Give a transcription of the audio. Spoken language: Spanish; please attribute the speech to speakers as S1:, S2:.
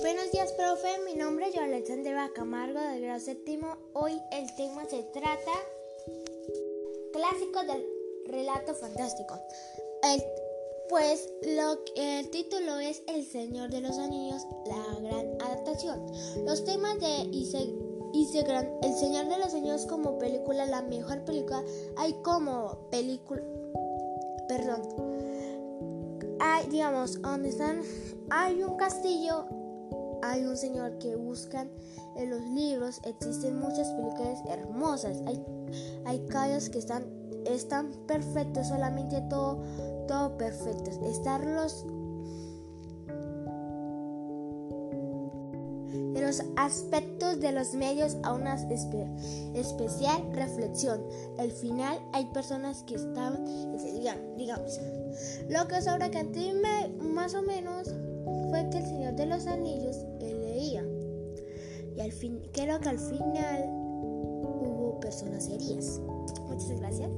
S1: Buenos días, profe. Mi nombre es Alexandra Camargo del grado séptimo. Hoy el tema se trata clásicos del relato fantástico. El, pues lo, el título es El Señor de los Anillos, la gran adaptación. Los temas de Isegran, El Señor de los Anillos como película, la mejor película, hay como película, perdón, hay, digamos, donde están, hay un castillo hay un señor que buscan en los libros. Existen muchas películas hermosas. Hay, hay calles que están, están perfectos, solamente todo, todo perfecto. Están los, los aspectos de los medios a una especial reflexión. Al final hay personas que están, digamos, lo que sobra que a ti me, más o menos fue que el Señor de los Anillos leía. Y al fin, creo que al final hubo personas heridas. Muchas gracias.